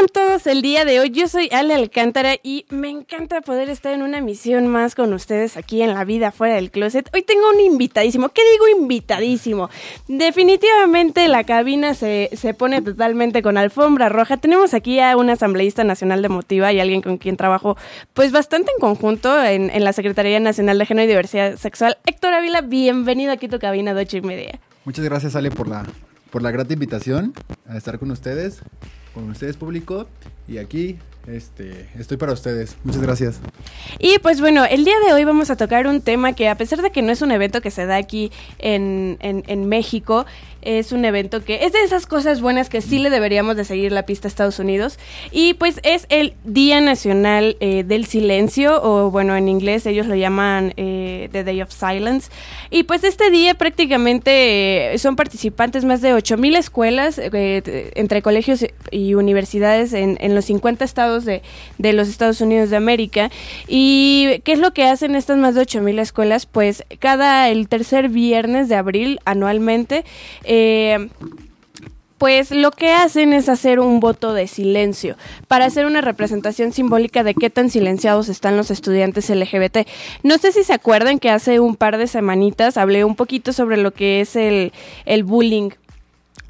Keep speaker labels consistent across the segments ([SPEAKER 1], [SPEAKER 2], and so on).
[SPEAKER 1] Están todos el día de hoy? Yo soy Ale Alcántara y me encanta poder estar en una misión más con ustedes aquí en la vida fuera del closet. Hoy tengo un invitadísimo. ¿Qué digo invitadísimo? Definitivamente la cabina se, se pone totalmente con alfombra roja. Tenemos aquí a un asambleísta nacional de Motiva y alguien con quien trabajo pues bastante en conjunto en, en la Secretaría Nacional de Género y Diversidad Sexual. Héctor Ávila, bienvenido aquí a tu cabina de ocho y media.
[SPEAKER 2] Muchas gracias Ale por la, por la grata invitación a estar con ustedes con ustedes público y aquí este, estoy para ustedes. Muchas gracias.
[SPEAKER 1] Y pues bueno, el día de hoy vamos a tocar un tema que a pesar de que no es un evento que se da aquí en, en, en México, es un evento que es de esas cosas buenas que sí le deberíamos de seguir la pista a Estados Unidos. Y pues es el Día Nacional eh, del Silencio, o bueno, en inglés ellos lo llaman eh, The Day of Silence. Y pues este día prácticamente eh, son participantes más de 8.000 escuelas entre colegios y universidades en, en los 50 estados de, de, los Estados Unidos de América. ¿Y qué es lo que hacen estas más de 8.000 escuelas? Pues cada el tercer viernes de abril anualmente eh, pues lo que hacen es hacer un voto de silencio para hacer una representación simbólica de qué tan silenciados están los estudiantes LGBT. No sé si se acuerdan que hace un par de semanitas hablé un poquito sobre lo que es el, el bullying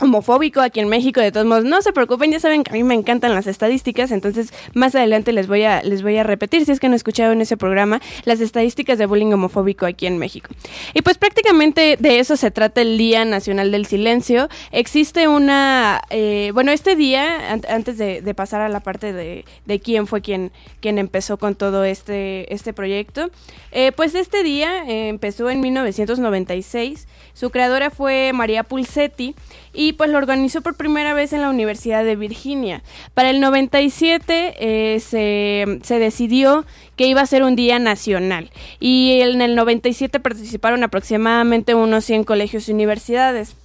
[SPEAKER 1] homofóbico aquí en México, de todos modos, no se preocupen, ya saben que a mí me encantan las estadísticas, entonces más adelante les voy a les voy a repetir si es que no escucharon ese programa, las estadísticas de bullying homofóbico aquí en México. Y pues prácticamente de eso se trata el Día Nacional del Silencio. Existe una, eh, bueno, este día, an antes de, pasar a la parte de, de, quién fue quien, quien empezó con todo este, este proyecto, eh, pues este día eh, empezó en 1996, su creadora fue María Pulsetti y pues lo organizó por primera vez en la Universidad de Virginia. Para el 97 eh, se, se, decidió que iba a ser un día nacional y en el 97 participaron aproximadamente unos 100 colegios y universidades.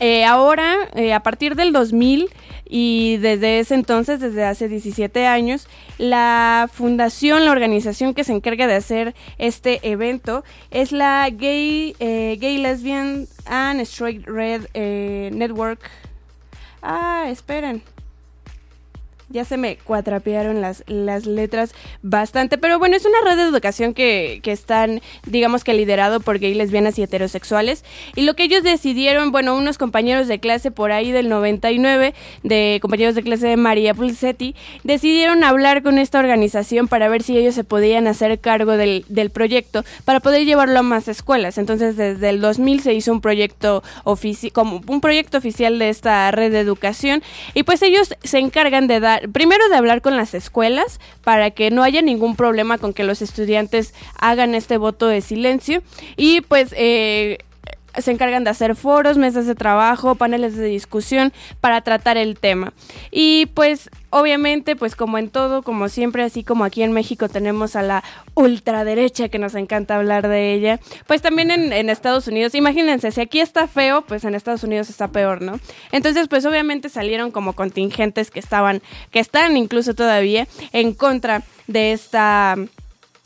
[SPEAKER 1] Eh, ahora, eh, a partir del 2000 y desde ese entonces, desde hace 17 años, la fundación, la organización que se encarga de hacer este evento es la Gay, eh, Gay Lesbian and Straight Red eh, Network. Ah, esperen ya se me cuatrapearon las, las letras bastante, pero bueno, es una red de educación que, que están, digamos que liderado por gays, lesbianas y heterosexuales, y lo que ellos decidieron, bueno, unos compañeros de clase por ahí del 99, de compañeros de clase de María Pulsetti, decidieron hablar con esta organización para ver si ellos se podían hacer cargo del, del proyecto, para poder llevarlo a más escuelas, entonces desde el 2000 se hizo un proyecto oficial, como un proyecto oficial de esta red de educación, y pues ellos se encargan de dar primero de hablar con las escuelas para que no haya ningún problema con que los estudiantes hagan este voto de silencio. Y pues eh, se encargan de hacer foros, mesas de trabajo, paneles de discusión para tratar el tema. Y pues obviamente, pues como en todo, como siempre, así como aquí en México tenemos a la ultraderecha que nos encanta hablar de ella, pues también en, Estados Unidos, imagínense, si aquí está feo, pues en Estados Unidos está peor, ¿no? Entonces, pues obviamente salieron como contingentes que estaban, que están incluso todavía en contra de esta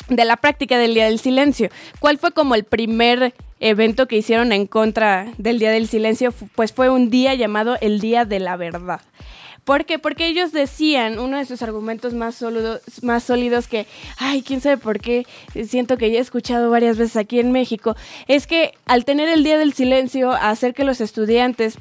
[SPEAKER 1] de la práctica del Día del Silencio. ¿Cuál fue como el primer evento que hicieron en contra del Día del Silencio? Pues fue un día llamado el Día de la Verdad. ¿Por qué? Porque ellos decían, uno de sus argumentos más, sólidos, más sólidos que, ay, quién sabe por qué, siento que ya he escuchado varias veces aquí en México, es que al tener el Día del Silencio, hacer que los estudiantes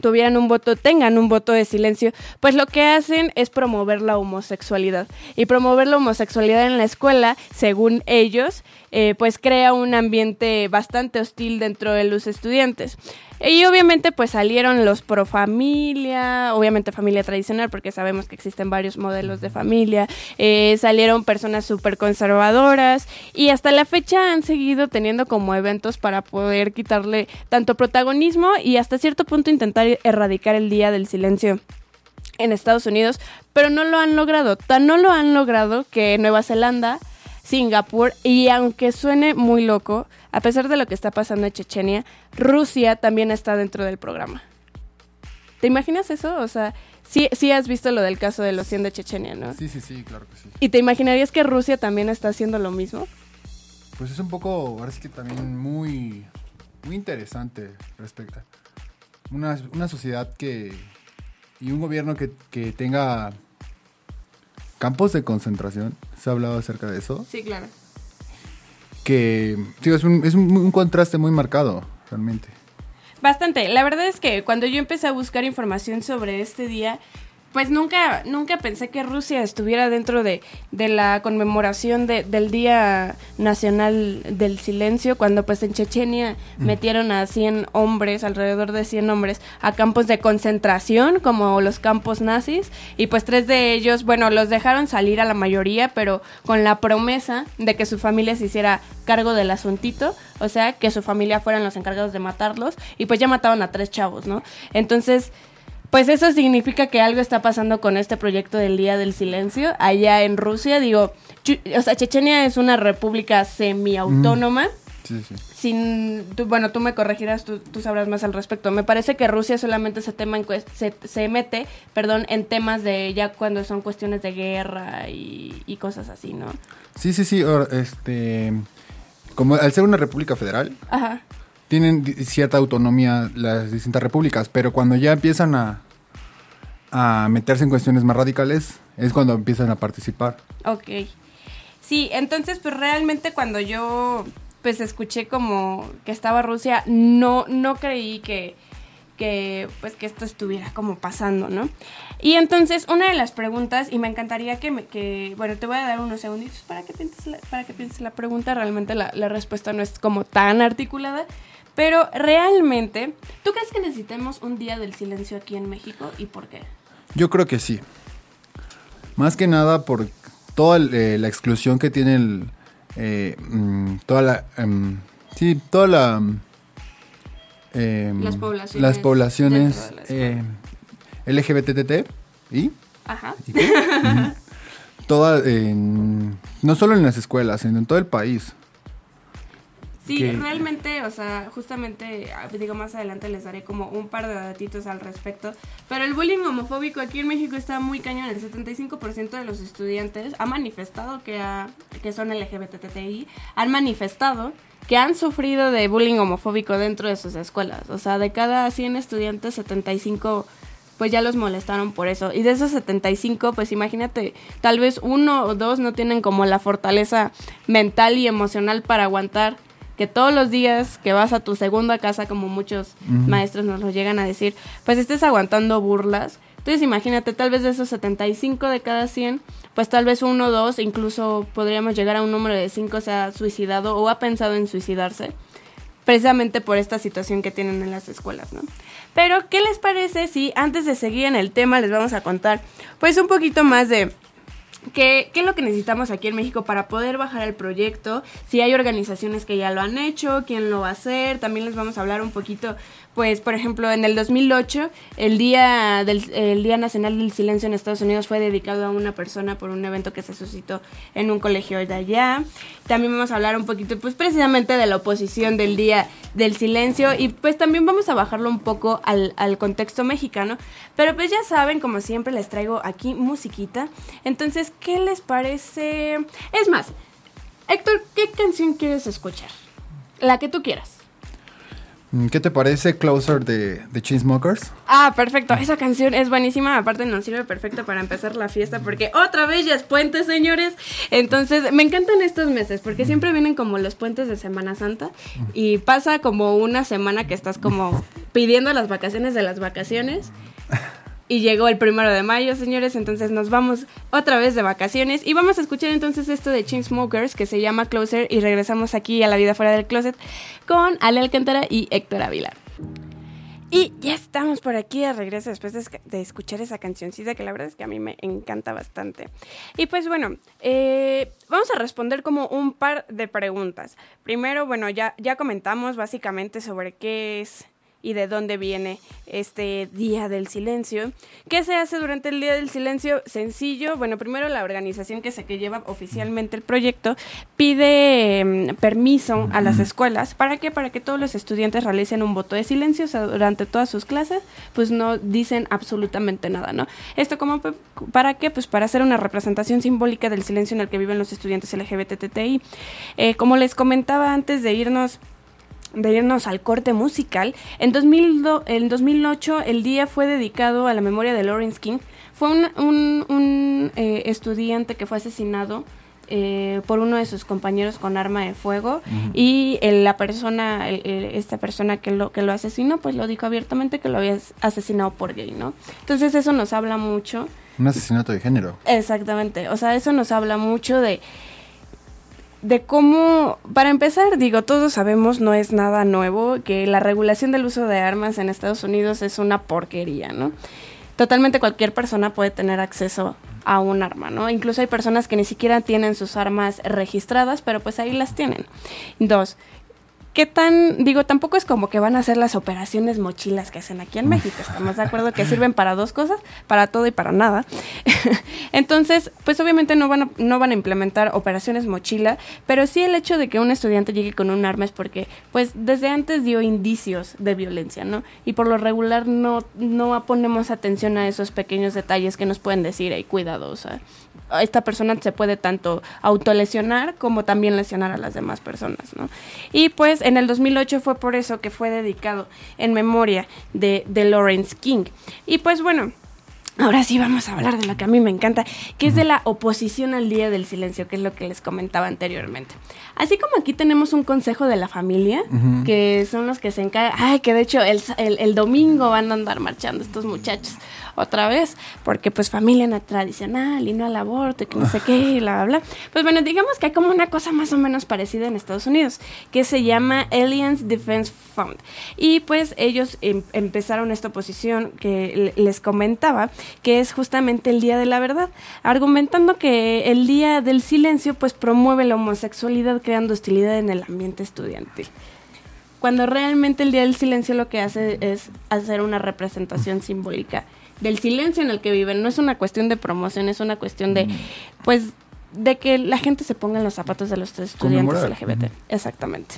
[SPEAKER 1] tuvieran un voto, tengan un voto de silencio, pues lo que hacen es promover la homosexualidad. Y promover la homosexualidad en la escuela, según ellos, eh, pues crea un ambiente bastante hostil dentro de los estudiantes. Y obviamente pues salieron los pro familia, obviamente familia tradicional porque sabemos que existen varios modelos de familia, eh, salieron personas súper conservadoras y hasta la fecha han seguido teniendo como eventos para poder quitarle tanto protagonismo y hasta cierto punto intentar erradicar el día del silencio en Estados Unidos, pero no lo han logrado, tan no lo han logrado que Nueva Zelanda Singapur y aunque suene muy loco, a pesar de lo que está pasando en Chechenia, Rusia también está dentro del programa. ¿Te imaginas eso? O sea, Sí, sí has visto lo del caso de los 100 de Chechenia, ¿no?
[SPEAKER 2] Sí, sí, sí, claro que sí.
[SPEAKER 1] ¿Y te imaginarías que Rusia también está haciendo lo mismo?
[SPEAKER 2] Pues es un poco, ahora sí que también muy, muy interesante respecto a una, una sociedad que y un gobierno que, que tenga campos de concentración. ¿Se ha hablado acerca de eso?
[SPEAKER 1] Sí, claro.
[SPEAKER 2] Que sí, es, un, es un contraste muy marcado, realmente.
[SPEAKER 1] Bastante. La verdad es que cuando yo empecé a buscar información sobre este día, pues nunca, nunca pensé que Rusia estuviera dentro de, de la conmemoración de- del Día Nacional del Silencio, cuando pues en Chechenia metieron a 100 hombres, alrededor de 100 hombres, a campos de concentración, como los campos nazis, y pues tres de ellos, bueno, los dejaron salir a la mayoría, pero con la promesa de que su familia se hiciera cargo del asuntito, o sea, que su familia fueran los encargados de matarlos, y pues ya mataron a tres chavos, ¿no? Entonces... Pues eso significa que algo está pasando con este proyecto del Día del Silencio allá en Rusia. Digo, o sea, Chechenia es una república semiautónoma.
[SPEAKER 2] Sí, sí.
[SPEAKER 1] Sin, tú- bueno, tú me corregirás, tú, tú sabrás más al respecto. Me parece que Rusia solamente se, tema en se, se mete, perdón, en temas de ya cuando son cuestiones de guerra y, y cosas así, ¿no?
[SPEAKER 2] Sí, sí, sí. este, como al ser una república federal,
[SPEAKER 1] Ajá.
[SPEAKER 2] Tienen cierta autonomía las distintas repúblicas, pero cuando ya empiezan a, a meterse en cuestiones más radicales, es cuando empiezan a participar.
[SPEAKER 1] Ok. Sí, entonces pues realmente cuando yo pues escuché como que estaba Rusia, no, no creí que, que pues que esto estuviera como pasando, ¿no? Y entonces una de las preguntas, y me encantaría que, me, bueno, te voy a dar unos segunditos para que pienses la, para que pienses la pregunta, realmente la, respuesta no es como tan articulada, pero realmente, ¿tú crees que necesitemos un día del silencio aquí en México y por qué?
[SPEAKER 2] Yo creo que sí. Más que nada por toda eh, la exclusión que tiene el, eh, mm, toda la, em, sí, toda la, em,
[SPEAKER 1] Las poblaciones
[SPEAKER 2] las poblaciones
[SPEAKER 1] dentro de las
[SPEAKER 2] eh, LGBTT y
[SPEAKER 1] Ajá.
[SPEAKER 2] No solo en las escuelas, sino en todo el país.
[SPEAKER 1] Sí,
[SPEAKER 2] que-
[SPEAKER 1] realmente, o sea, justamente, ah, digo, más adelante les daré como un par de datitos al respecto, pero el bullying homofóbico aquí en México está muy cañón, el 75% de los estudiantes ha manifestado que, ha- que son LGBTTI, han manifestado que han sufrido de bullying homofóbico dentro de sus escuelas, o sea, de cada 100 estudiantes, 75 pues ya los molestaron por eso. Y de esos 75, pues imagínate, tal vez uno o dos no tienen como la fortaleza mental y emocional para aguantar que todos los días que vas a tu segunda casa, como muchos maestros nos lo llegan a decir, pues estés aguantando burlas. Entonces imagínate, tal vez de esos 75 de cada 100, pues tal vez uno o dos, incluso podríamos llegar a un número de 5 se ha suicidado o ha pensado en suicidarse precisamente por esta situación que tienen en las escuelas, ¿no? Pero, ¿qué les parece si antes de seguir en el tema les vamos a contar, pues, un poquito más de qué, qué es lo que necesitamos aquí en México para poder bajar el proyecto? Si hay organizaciones que ya lo han hecho, quién lo va a hacer, también les vamos a hablar un poquito, pues, por ejemplo, en el 2008, el Día, del, el día Nacional del Silencio en Estados Unidos fue dedicado a una persona por un evento que se suscitó en un colegio de allá. También vamos a hablar un poquito, pues, precisamente de la oposición del Día del Silencio y pues también vamos a bajarlo un poco al, al contexto mexicano. Pero pues ya saben, como siempre, les traigo aquí musiquita. Entonces, ¿qué les parece? Es más, Héctor, ¿qué canción quieres escuchar? La que tú quieras.
[SPEAKER 2] Mm, ¿Qué te parece Closer de, de Chainsmokers?
[SPEAKER 1] Ah, perfecto. Esa canción es buenísima. Aparte nos sirve perfecto para empezar la fiesta porque otra vez ya es puente, señores. Entonces, me encantan estos meses porque siempre vienen como los puentes de Semana Santa y pasa como una semana que estás como pidiendo las vacaciones de las vacaciones. Y llegó el primero de mayo, señores, entonces nos vamos otra vez de vacaciones y vamos a escuchar entonces esto de Chainsmokers que se llama Closer y regresamos aquí a la vida fuera del closet con Ale Alcántara y Héctor Ávila. Y ya estamos por aquí de regreso después de, escuchar esa cancioncita que la verdad es que a mí me encanta bastante. Y pues bueno, eh, vamos a responder como un par de preguntas. Primero, bueno, ya, ya comentamos básicamente sobre qué es y de dónde viene este Día del Silencio. ¿Qué se hace durante el Día del Silencio? Sencillo. Bueno, primero la organización que se que lleva oficialmente el proyecto pide em, permiso a las escuelas. ¿Para qué? Para que todos los estudiantes realicen un voto de silencio. O sea, durante todas sus clases, pues no dicen absolutamente nada, ¿no? Esto como para qué? Pues para hacer una representación simbólica del silencio en el que viven los estudiantes LGBTTI. Eh, como les comentaba antes de irnos de irnos al corte musical, en, 2008 el día fue dedicado a la memoria de Lawrence King. Fue un, eh, estudiante que fue asesinado eh, por uno de sus compañeros con arma de fuego y la persona, esta persona que lo, que lo asesinó, pues lo dijo abiertamente que lo había asesinado por gay, ¿no? Entonces eso nos habla mucho.
[SPEAKER 2] Un asesinato de género.
[SPEAKER 1] Exactamente, o sea, eso nos habla mucho de de cómo, para empezar, digo, todos sabemos, no es nada nuevo, que la regulación del uso de armas en Estados Unidos es una porquería, ¿no? Totalmente cualquier persona puede tener acceso a un arma, ¿no? Incluso hay personas que ni siquiera tienen sus armas registradas, pero pues ahí las tienen. Dos, ¿Qué tan, digo, tampoco es como que van a hacer las operaciones mochilas que hacen aquí en México, estamos de acuerdo que sirven para dos cosas, para todo y para nada. Entonces, pues obviamente no van, a, no van a implementar operaciones mochila, pero sí el hecho de que un estudiante llegue con un arma es porque, pues desde antes dio indicios de violencia, ¿no? Y por lo regular no, no ponemos atención a esos pequeños detalles que nos pueden decir, hey, cuidado, o sea, esta persona se puede tanto autolesionar como también lesionar a las demás personas, ¿no? Y pues en el 2008 fue por eso que fue dedicado en memoria de, de Lawrence King. Y pues bueno, Ahora sí vamos a hablar de lo que a mí me encanta, que es de la oposición al Día del Silencio, que es lo que les comentaba anteriormente. Así como aquí tenemos un consejo de la familia, que son los que se encargan, ay, que de hecho el, el, domingo van a andar marchando estos muchachos otra vez, porque pues familia no tradicional y no al aborto y que no sé qué, y bla, bla, bla. Pues bueno, digamos que hay como una cosa más o menos parecida en Estados Unidos, que se llama Aliens Defense Fund. Y pues ellos em, empezaron esta oposición que les comentaba, que es justamente el Día de la Verdad, argumentando que el Día del Silencio pues promueve la homosexualidad creando hostilidad en el ambiente estudiantil cuando realmente el Día del Silencio lo que hace es hacer una representación simbólica del silencio en el que viven. No es una cuestión de promoción, es una cuestión de, pues, de que la gente se ponga en los zapatos de los estudiantes LGBT. Exactamente.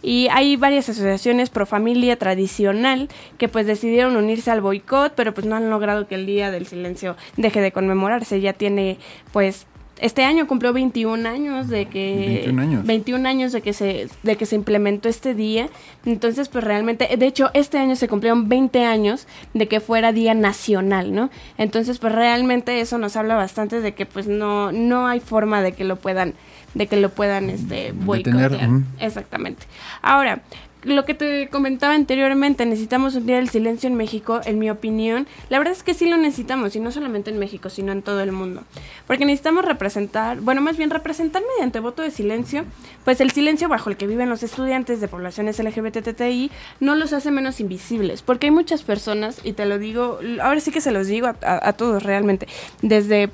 [SPEAKER 1] Y hay varias asociaciones pro familia tradicional que pues decidieron unirse al boicot, pero pues no han logrado que el Día del Silencio deje de conmemorarse. Ya tiene pues este año cumplió 21 años de que 21 años. de que se de que se implementó este día. Entonces, pues realmente de hecho este año se cumplieron 20 años de que fuera día nacional, ¿no? Entonces, pues realmente eso nos habla bastante de que pues no no hay forma de que lo puedan de que lo puedan este boicotear. Exactamente. Ahora, lo que te comentaba anteriormente, necesitamos un día del silencio en México, en mi opinión. La verdad es que sí lo necesitamos, y no solamente en México, sino en todo el mundo. Porque necesitamos representar, bueno, más bien representar mediante voto de silencio, pues el silencio bajo el que viven los estudiantes de poblaciones LGBTTI no los hace menos invisibles. Porque hay muchas personas, y te lo digo, ahora sí que se los digo a, a todos realmente, desde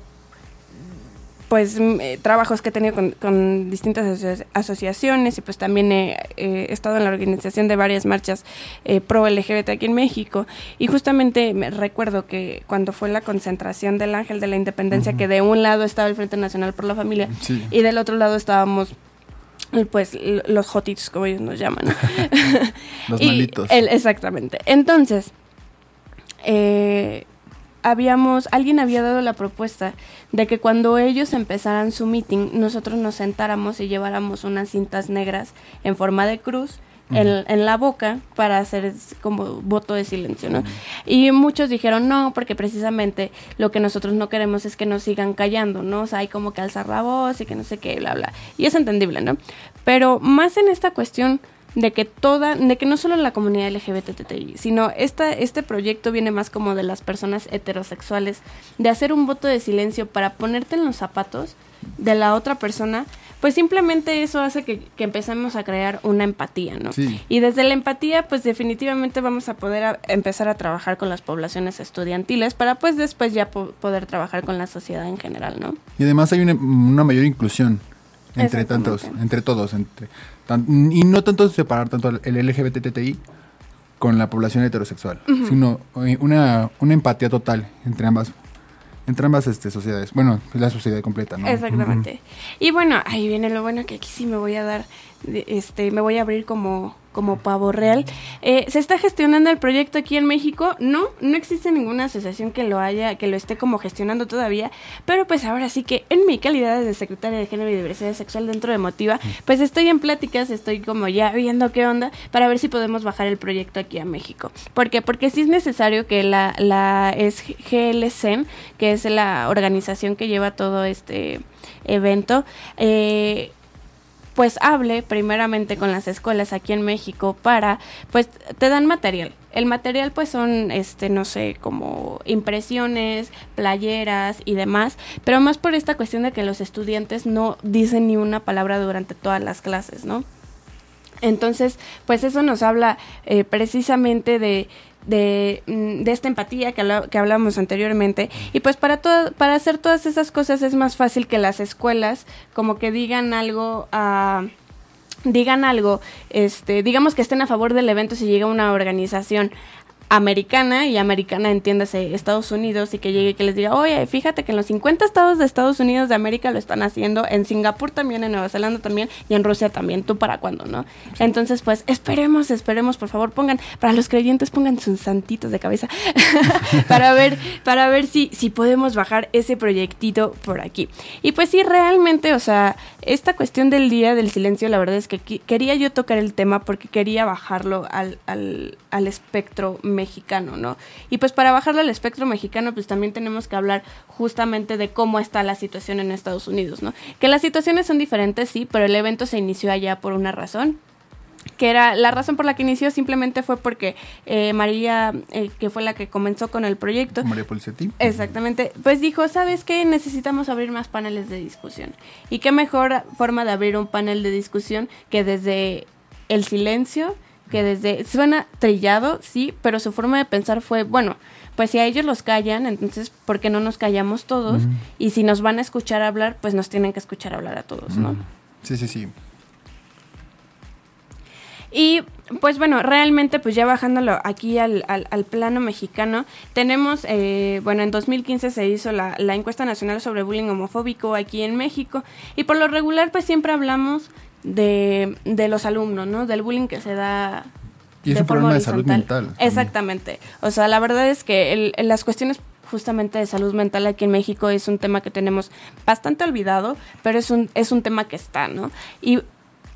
[SPEAKER 1] pues eh, trabajos que he tenido con, distintas asociaciones y pues también he, estado en la organización de varias marchas eh, pro LGBT aquí en México. Y justamente me recuerdo que cuando fue la concentración del Ángel de la Independencia que de un lado estaba el Frente Nacional por la Familia y del otro lado estábamos pues los jotitos como ellos nos llaman
[SPEAKER 2] los malitos.
[SPEAKER 1] exactamente. Entonces eh, habíamos, alguien había dado la propuesta de que cuando ellos empezaran su meeting, nosotros nos sentáramos y lleváramos unas cintas negras en forma de cruz en, en, la boca para hacer como voto de silencio, ¿no? Y muchos dijeron no, porque precisamente lo que nosotros no queremos es que nos sigan callando, ¿no? O sea, hay como que alzar la voz y que no sé qué, bla, bla. Y es entendible, ¿no? Pero más en esta cuestión de que toda, de que no solo la comunidad LGBTTI, sino esta, este proyecto viene más como de las personas heterosexuales, de hacer un voto de silencio para ponerte en los zapatos de la otra persona, pues simplemente eso hace que, que empecemos a crear una empatía, ¿no? Y desde la empatía, pues definitivamente vamos a poder empezar a trabajar con las poblaciones estudiantiles para pues después ya poder trabajar con la sociedad en general, ¿no?
[SPEAKER 2] Y además hay una, una mayor inclusión entre tantos, entre todos, entre y no tanto separar tanto el LGBTTI con la población heterosexual, sino eh, una, una empatía total entre ambas entre ambas este, sociedades. Bueno, la sociedad completa, ¿no?
[SPEAKER 1] Exactamente. Y bueno, ahí viene lo bueno que aquí sí me voy a dar, este, me voy a abrir como, como pavo real. Eh, ¿Se está gestionando el proyecto aquí en México? No, no existe ninguna asociación que lo haya, que lo esté como gestionando todavía, pero pues ahora sí que en mi calidad de secretaria de Género y Diversidad Sexual dentro de Motiva, pues estoy en pláticas, estoy como ya viendo qué onda para ver si podemos bajar el proyecto aquí a México. ¿Por qué? Porque sí es necesario que la, la es GLCEN, que es la organización que lleva todo este evento, eh, pues hable primeramente con las escuelas aquí en México para, pues te dan material. El material pues son, este, no sé, como impresiones, playeras y demás, pero más por esta cuestión de que los estudiantes no dicen ni una palabra durante todas las clases, ¿no? Entonces, pues eso nos habla eh, precisamente de, de, mm, de, esta empatía que, que hablábamos anteriormente. Y pues para, para hacer todas esas cosas es más fácil que las escuelas como que digan algo a... digan algo, este, digamos que estén a favor del evento si llega una organización americana y americana entiéndase Estados Unidos y que llegue y que les diga, oye, fíjate que en los 50 estados de Estados Unidos de América lo están haciendo, en Singapur también, en Nueva Zelanda también y en Rusia también, tú para cuándo, ¿no? Entonces, pues esperemos, esperemos, por favor, pongan, para los creyentes pongan sus santitos de cabeza para ver, para ver si, si podemos bajar ese proyectito por aquí. Y pues sí, realmente, o sea, esta cuestión del día del silencio, la verdad es que quería yo tocar el tema porque quería bajarlo al, al, al espectro mexicano, ¿no? Y pues para bajarlo al espectro mexicano, pues también tenemos que hablar justamente de cómo está la situación en Estados Unidos, ¿no? Que las situaciones son diferentes, sí, pero el evento se inició allá por una razón que era la razón por la que inició simplemente fue porque eh, María, eh, que fue la que comenzó con el proyecto.
[SPEAKER 2] María Policetti.
[SPEAKER 1] Exactamente. Pues dijo, ¿sabes qué? Necesitamos abrir más paneles de discusión. Y qué mejor forma de abrir un panel de discusión que desde el silencio que desde suena trillado, sí, pero su forma de pensar fue, bueno, pues si a ellos los callan, entonces ¿por qué no nos callamos todos? Y si nos van a escuchar hablar, pues nos tienen que escuchar hablar a todos, ¿no?
[SPEAKER 2] Sí, sí, sí.
[SPEAKER 1] Y pues bueno, realmente pues ya bajándolo aquí al, al, plano mexicano, tenemos, eh, bueno, en 2015 se hizo la, la encuesta nacional sobre bullying homofóbico aquí en México y por lo regular pues siempre hablamos de, de los alumnos, ¿no? Del bullying que se da
[SPEAKER 2] y es un problema de salud mental.
[SPEAKER 1] Exactamente. O sea, la verdad es que las cuestiones justamente de salud mental aquí en México es un tema que tenemos bastante olvidado, pero es un, es un tema que está, ¿no? Y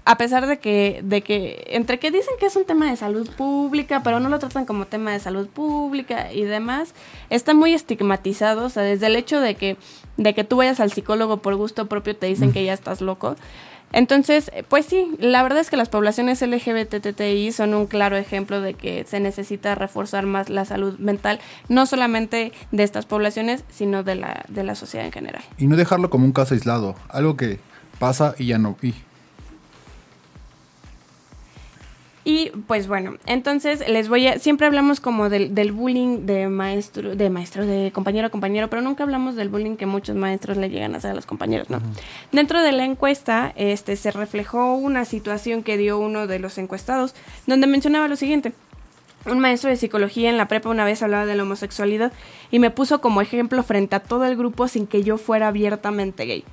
[SPEAKER 1] a pesar de que, de que, entre que dicen que es un tema de salud pública, pero no lo tratan como tema de salud pública y demás, está muy estigmatizado, o sea, desde el hecho de que, de que tú vayas al psicólogo por gusto propio te dicen que ya estás loco. Entonces, pues sí, la verdad es que las poblaciones LGBTTI son un claro ejemplo de que se necesita reforzar más la salud mental, no solamente de estas poblaciones, sino de la, de la sociedad en general.
[SPEAKER 2] Y no dejarlo como un caso aislado, algo que pasa y ya no. Y
[SPEAKER 1] Y pues bueno, entonces les voy a, siempre hablamos como del, del, bullying de maestro, de maestro, de compañero a compañero, pero nunca hablamos del bullying que muchos maestros le llegan a hacer a los compañeros, ¿no? Dentro de la encuesta, este, se reflejó una situación que dio uno de los encuestados, donde mencionaba lo siguiente. Un maestro de psicología en la prepa una vez hablaba de la homosexualidad y me puso como ejemplo frente a todo el grupo sin que yo fuera abiertamente gay.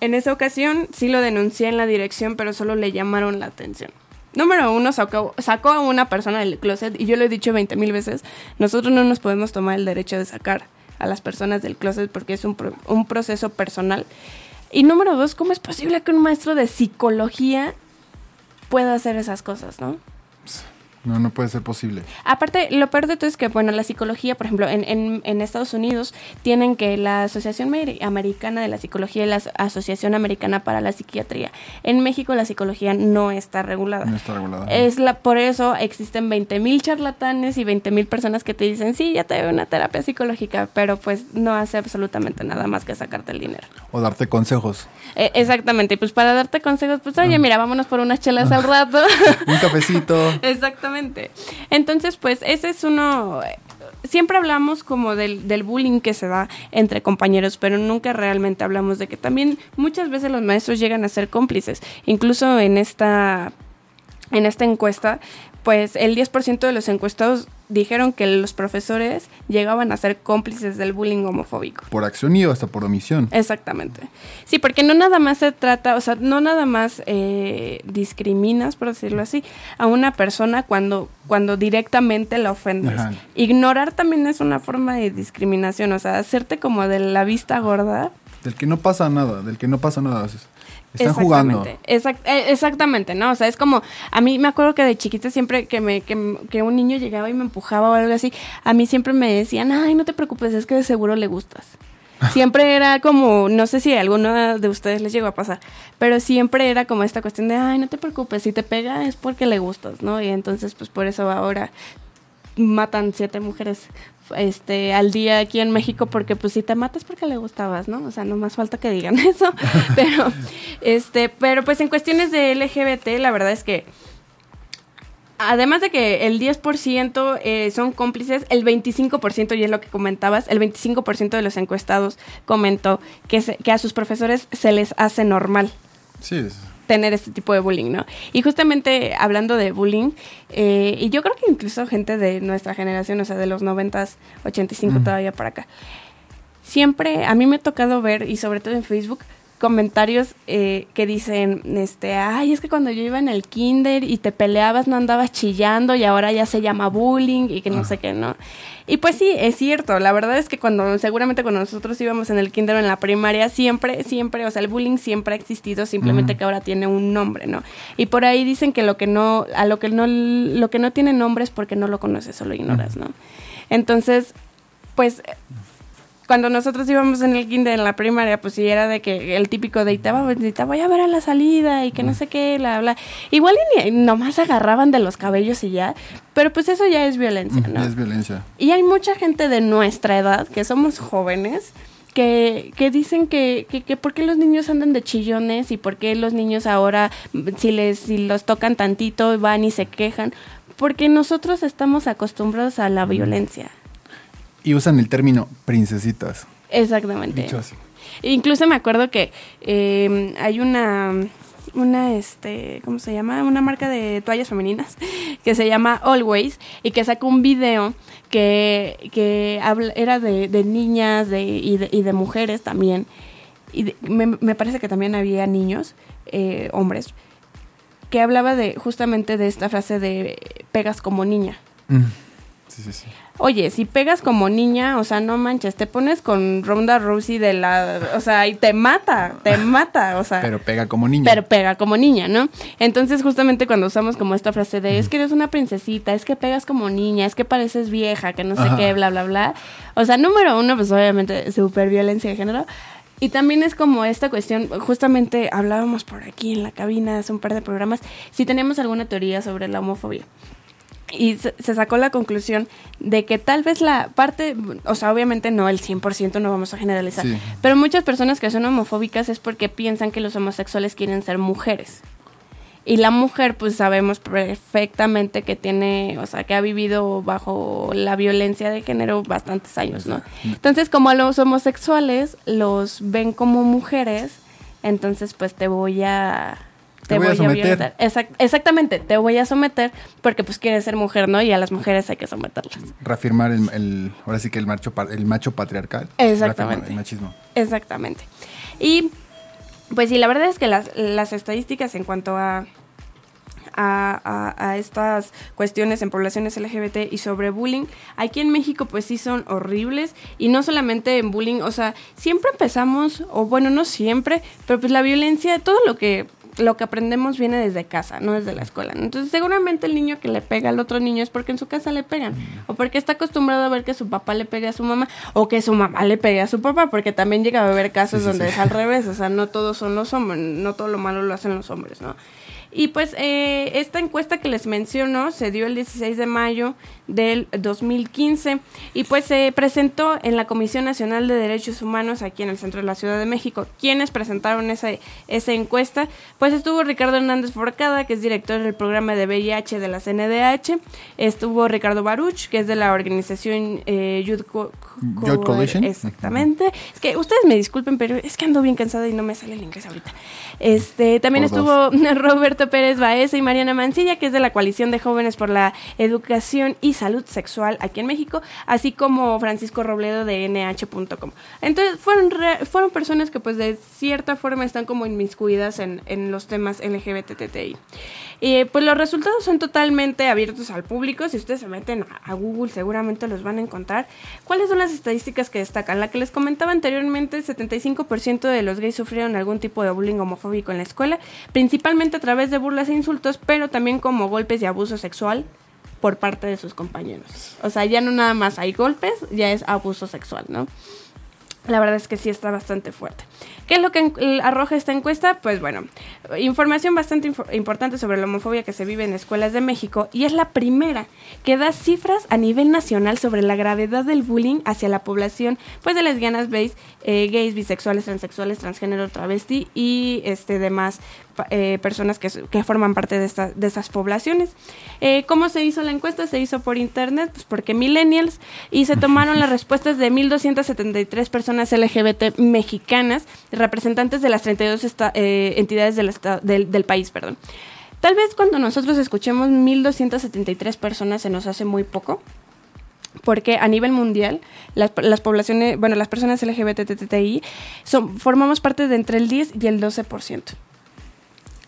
[SPEAKER 1] En esa ocasión sí lo denuncié en la dirección, pero solo le llamaron la atención. Número uno, sacó, sacó a una persona del closet y yo lo he dicho 20 mil veces, nosotros no nos podemos tomar el derecho de sacar a las personas del closet porque es un, un proceso personal. Y número dos, ¿cómo es posible que un maestro de psicología pueda hacer esas cosas, no?
[SPEAKER 2] No, no puede ser posible.
[SPEAKER 1] Aparte, lo peor de todo es que, bueno, la psicología, por ejemplo, en, en, en Estados Unidos tienen que la Asociación Americana de la Psicología y la Asociación Americana para la Psiquiatría. En México la psicología no está regulada.
[SPEAKER 2] No está regulada.
[SPEAKER 1] Es la, por eso existen 20.000 charlatanes y 20.000 personas que te dicen, sí, ya te doy una terapia psicológica, pero pues no hace absolutamente nada más que sacarte el dinero.
[SPEAKER 2] O darte consejos.
[SPEAKER 1] Eh, exactamente, y pues para darte consejos, pues oye, ah. mira, vámonos por unas chelas al rato.
[SPEAKER 2] Un cafecito.
[SPEAKER 1] exactamente. Entonces, pues ese es uno siempre hablamos como del, del, bullying que se da entre compañeros, pero nunca realmente hablamos de que también muchas veces los maestros llegan a ser cómplices. Incluso en esta, en esta encuesta, pues el 10% de los encuestados dijeron que los profesores llegaban a ser cómplices del bullying homofóbico.
[SPEAKER 2] Por acción y hasta por omisión.
[SPEAKER 1] Exactamente. Sí, porque no nada más se trata, o sea, no nada más eh, discriminas, por decirlo así, a una persona cuando, cuando directamente la ofendes.
[SPEAKER 2] Ajá.
[SPEAKER 1] Ignorar también es una forma de discriminación, o sea, hacerte como de la vista gorda.
[SPEAKER 2] Del que no pasa nada, del que no pasa nada. Están jugando.
[SPEAKER 1] Exact- eh, exactamente, ¿no? O sea, es como, a mí me acuerdo que de chiquita siempre que, me, que, que un niño llegaba y me empujaba o algo así, a mí siempre me decían, ay, no te preocupes, es que de seguro le gustas. Siempre era como, no sé si a alguno de ustedes les llegó a pasar, pero siempre era como esta cuestión de, ay, no te preocupes, si te pega es porque le gustas, ¿no? Y entonces, pues por eso ahora matan siete mujeres este al día aquí en México porque pues si te matas porque le gustabas, ¿no? O sea, no más falta que digan eso, pero este, pero pues en cuestiones de LGBT la verdad es que además de que el 10% eh, son cómplices, el 25% y es lo que comentabas, el 25% de los encuestados comentó que se- que a sus profesores se les hace normal
[SPEAKER 2] Sí,
[SPEAKER 1] tener este tipo de bullying, ¿no? Y justamente hablando de bullying, eh, y yo creo que incluso gente de nuestra generación, o sea, de los 90s, 85 todavía para acá, siempre a mí me ha tocado ver, y sobre todo en Facebook, comentarios eh, que dicen, este, ay, es que cuando yo iba en el kinder y te peleabas no andabas chillando y ahora ya se llama bullying y que no sé qué, ¿no? Y pues sí, es cierto, la verdad es que cuando, seguramente cuando nosotros íbamos en el kinder o en la primaria, siempre, siempre, o sea, el bullying siempre ha existido, simplemente que ahora tiene un nombre, ¿no? Y por ahí dicen que lo que no, a lo que no, lo que no tiene nombre es porque no lo conoces o lo ignoras, ¿no? Entonces, pues cuando nosotros íbamos en el kinder en la primaria, pues sí era de que el típico de "Y te voy, a ver a la salida y que no sé qué, bla, bla. Igual y ni- nomás agarraban de los cabellos y ya, pero pues eso ya es violencia, ¿no?
[SPEAKER 2] es violencia.
[SPEAKER 1] Y hay mucha gente de nuestra edad, que somos jóvenes, que, que dicen que, que, que por qué los niños andan de chillones y por qué los niños ahora, si, les, si los tocan tantito, van y se quejan. Porque nosotros estamos acostumbrados a la violencia.
[SPEAKER 2] Y usan el término princesitas.
[SPEAKER 1] Exactamente.
[SPEAKER 2] Dicho así.
[SPEAKER 1] Incluso me acuerdo que eh, hay una, una, este, ¿cómo se llama? Una marca de toallas femeninas que se llama Always y que sacó un video que, que habla, era de, de niñas de, y, de, y de mujeres también. Y de- me, me parece que también había niños, eh, hombres, que hablaba de justamente de esta frase de pegas como niña.
[SPEAKER 2] Mm. Sí, sí, sí.
[SPEAKER 1] Oye, si pegas como niña, o sea, no manches, te pones con Ronda Rousey de la, o sea, y te mata, te mata, o sea,
[SPEAKER 2] Pero pega como niña.
[SPEAKER 1] pero pega como niña, ¿no? Entonces, justamente cuando usamos como esta frase de es que eres una princesita, es que pegas como niña, es que pareces vieja, que no sé
[SPEAKER 2] Ajá.
[SPEAKER 1] qué, bla, bla, bla. O sea, número uno, pues obviamente, super violencia de género. Y también es como esta cuestión, justamente hablábamos por aquí en la cabina hace un par de programas, si teníamos alguna teoría sobre la homofobia. Y se, sacó la conclusión de que tal vez la parte, o sea, obviamente no el 100%, no vamos a generalizar,
[SPEAKER 2] Sí.
[SPEAKER 1] pero muchas personas que son homofóbicas es porque piensan que los homosexuales quieren ser mujeres. Y la mujer, pues sabemos perfectamente que tiene, o sea, que ha vivido bajo la violencia de género bastantes años, ¿no? Entonces, como a los homosexuales los ven como mujeres, entonces pues te voy a...
[SPEAKER 2] Te voy a someter.
[SPEAKER 1] violentar. Exact- exactamente, te voy a someter porque pues quieres ser mujer, ¿no? Y a las mujeres hay que someterlas.
[SPEAKER 2] Reafirmar el, el- ahora sí que el macho, el macho patriarcal.
[SPEAKER 1] Exactamente.
[SPEAKER 2] El machismo.
[SPEAKER 1] Exactamente. Y pues sí, la verdad es que las, las estadísticas en cuanto a, a, a- a estas cuestiones en poblaciones LGBT y sobre bullying, aquí en México pues sí son horribles y no solamente en bullying, o sea, siempre empezamos, o bueno, no siempre, pero pues la violencia, todo lo que lo que aprendemos viene desde casa, no desde la escuela. Entonces, seguramente el niño que le pega al otro niño es porque en su casa le pegan, o porque está acostumbrado a ver que su papá le pegue a su mamá, o que su mamá le pegue a su papá, porque también llega a haber casos
[SPEAKER 2] Sí, sí,
[SPEAKER 1] donde
[SPEAKER 2] sí.
[SPEAKER 1] es al revés, o sea, no todos son los hombres, no todo lo malo lo hacen los hombres, ¿no? Y pues eh, esta encuesta que les menciono se dio el 16 de mayo del 2015 y pues se presentó en la Comisión Nacional de Derechos Humanos aquí en el centro de la Ciudad de México. ¿Quiénes presentaron esa, esa encuesta? Pues estuvo Ricardo Hernández Forcada, que es director del programa de VIH de la CNDH, estuvo Ricardo Baruch, que es de la organización eh, Youth, Co- Co-
[SPEAKER 2] Youth Coalition.
[SPEAKER 1] Exactamente. Es que ustedes me disculpen, pero es que ando bien cansada y no me sale el inglés ahorita. Este, también
[SPEAKER 2] Por
[SPEAKER 1] estuvo Roberto Pérez Baeza y Mariana Mancilla, que es de la Coalición de Jóvenes por la Educación y Salud Sexual aquí en México, así como Francisco Robledo de nh.com. Entonces fueron, fueron personas que pues de cierta forma están como inmiscuidas en, en los temas LGBTTI. Y pues los resultados son totalmente abiertos al público. Si ustedes se meten a Google seguramente los van a encontrar. ¿Cuáles son las estadísticas que destacan? La que les comentaba anteriormente, el 75% de los gays sufrieron algún tipo de bullying homofóbico en la escuela, principalmente a través de burlas e insultos, pero también como golpes y abuso sexual por parte de sus compañeros. O sea, ya no nada más hay golpes, ya es abuso sexual, ¿no? La verdad es que sí está bastante fuerte. ¿Qué es lo que arroja esta encuesta? Pues bueno, información bastante importante sobre la homofobia que se vive en escuelas de México y es la primera que da cifras a nivel nacional sobre la gravedad del bullying hacia la población pues de lesbianas, gays, eh, gays bisexuales, transexuales, transgénero, travesti y este demás eh, personas que, que, forman parte de, esta, de estas poblaciones. Eh, ¿Cómo se hizo la encuesta? Se hizo por internet, pues porque millennials, y se tomaron las respuestas de 1.273 personas LGBT mexicanas, representantes de las 32 eh, entidades del, del, del país. Perdón. Tal vez cuando nosotros escuchemos 1.273 personas se nos hace muy poco, porque a nivel mundial las, las, poblaciones, bueno, las personas LGBTTI son, formamos parte de entre el 10 y el 12%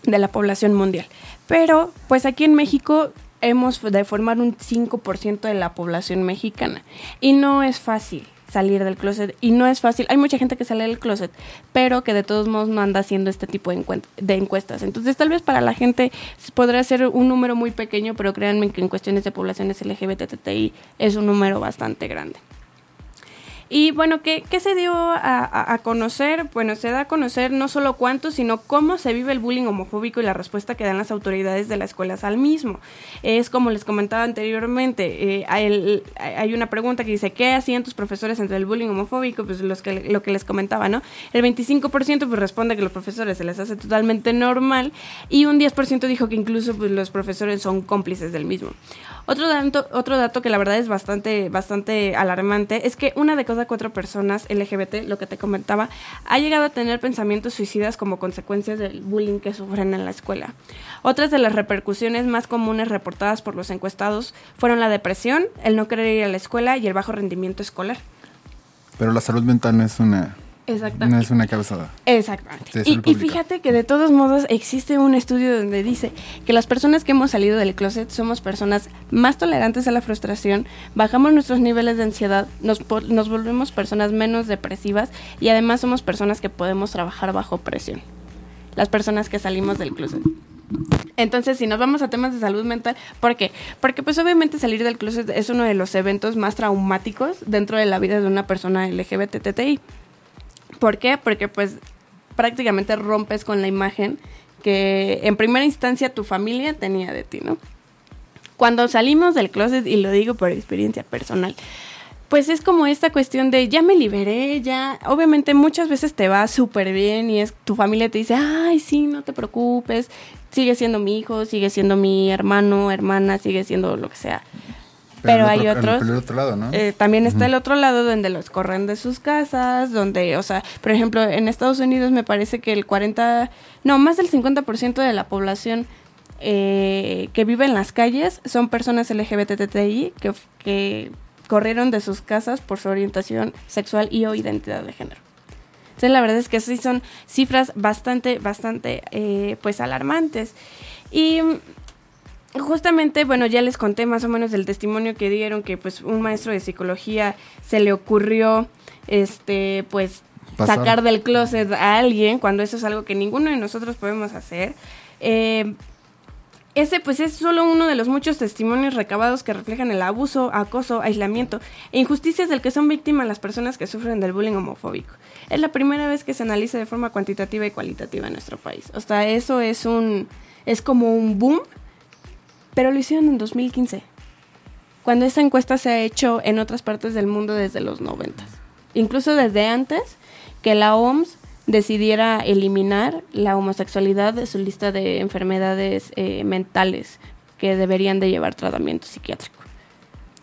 [SPEAKER 1] de la población mundial. Pero pues aquí en México hemos de formar un 5% de la población mexicana y no es fácil salir del closet y no es fácil. Hay mucha gente que sale del closet, pero que de todos modos no anda haciendo este tipo de, de encuestas. Entonces, tal vez para la gente podrá ser un número muy pequeño, pero créanme que en cuestiones de poblaciones LGBTTI es un número bastante grande. Y bueno, ¿qué, qué se dio a, a, conocer? Bueno, se da a conocer no solo cuánto, sino cómo se vive el bullying homofóbico y la respuesta que dan las autoridades de las escuelas al mismo. Es como les comentaba anteriormente, eh, hay, una pregunta que dice, ¿qué hacían tus profesores entre el bullying homofóbico? Pues los que, lo que les comentaba, ¿no? El 25% pues responde que los profesores se les hace totalmente normal y un 10% dijo que incluso pues, los profesores son cómplices del mismo. Otro dato, que la verdad es bastante, bastante alarmante es que una de cada cuatro personas LGBT, lo que te comentaba, ha llegado a tener pensamientos suicidas como consecuencias del bullying que sufren en la escuela. Otras de las repercusiones más comunes reportadas por los encuestados fueron la depresión, el no querer ir a la escuela y el bajo rendimiento escolar.
[SPEAKER 2] Pero la salud mental no es una
[SPEAKER 1] Exactamente.
[SPEAKER 2] No es una causa.
[SPEAKER 1] Exactamente. Y, y, fíjate que de todos modos existe un estudio donde dice que las personas que hemos salido del closet somos personas más tolerantes a la frustración, bajamos nuestros niveles de ansiedad, nos, nos volvemos personas menos depresivas y además somos personas que podemos trabajar bajo presión. Las personas que salimos del closet. Entonces, si nos vamos a temas de salud mental, ¿por qué? Porque pues obviamente salir del closet es uno de los eventos más traumáticos dentro de la vida de una persona LGBTTI. ¿Por qué? Porque pues prácticamente rompes con la imagen que en primera instancia tu familia tenía de ti, ¿no? Cuando salimos del closet, y lo digo por experiencia personal, pues es como esta cuestión de ya me liberé, ya, obviamente muchas veces te va súper bien y es tu familia te dice, ay, sí, no te preocupes, sigue siendo mi hijo, sigue siendo mi hermano, hermana, sigue siendo lo que sea. Pero, hay otros. Eh, también está el otro lado donde los corren de sus casas, donde, o sea, por ejemplo, en Estados Unidos me parece que el 40, no, más del 50% de la población eh, que vive en las calles son personas LGBTTI que, que corrieron de sus casas por su orientación sexual y o identidad de género. Entonces, la verdad es que sí son cifras bastante, bastante, eh, pues, alarmantes. Y justamente, bueno, ya les conté más o menos del testimonio que dieron que pues un maestro de psicología se le ocurrió este pues sacar del closet a alguien cuando eso es algo que ninguno de nosotros podemos hacer. Eh, ese pues es solo uno de los muchos testimonios recabados que reflejan el abuso, acoso, aislamiento e injusticias del que son víctimas las personas que sufren del bullying homofóbico. Es la primera vez que se analiza de forma cuantitativa y cualitativa en nuestro país. O sea, eso es un es como un boom pero lo hicieron en 2015, cuando esta encuesta se ha hecho en otras partes del mundo desde los 90, incluso desde antes que la OMS decidiera eliminar la homosexualidad de su lista de enfermedades eh, mentales que deberían de llevar tratamiento psiquiátrico.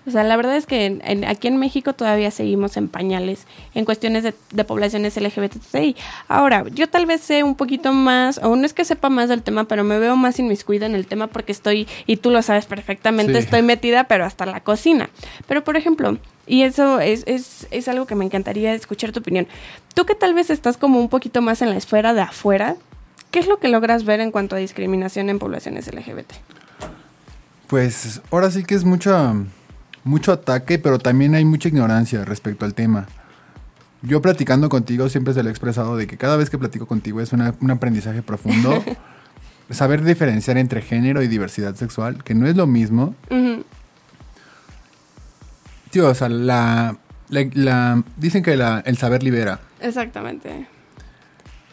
[SPEAKER 1] O sea, la verdad es que aquí en México todavía seguimos en pañales en cuestiones de, de, poblaciones LGBTI. Ahora, yo tal vez sé un poquito más, o no es que sepa más del tema, pero me veo más inmiscuida en el tema porque estoy, y tú lo sabes perfectamente, estoy metida, pero hasta la cocina. Pero, por ejemplo, y eso es, es, es algo que me encantaría escuchar tu opinión. Tú que tal vez estás como un poquito más en la esfera de afuera, ¿qué es lo que logras ver en cuanto a discriminación en poblaciones LGBT?
[SPEAKER 2] Pues ahora sí que es mucha mucho ataque, pero también hay mucha ignorancia respecto al tema. Yo platicando contigo siempre se lo he expresado de que cada vez que platico contigo es un aprendizaje profundo. saber diferenciar entre género y diversidad sexual, que no es lo mismo. Tío, o sea, la, dicen que el saber libera.
[SPEAKER 1] Exactamente.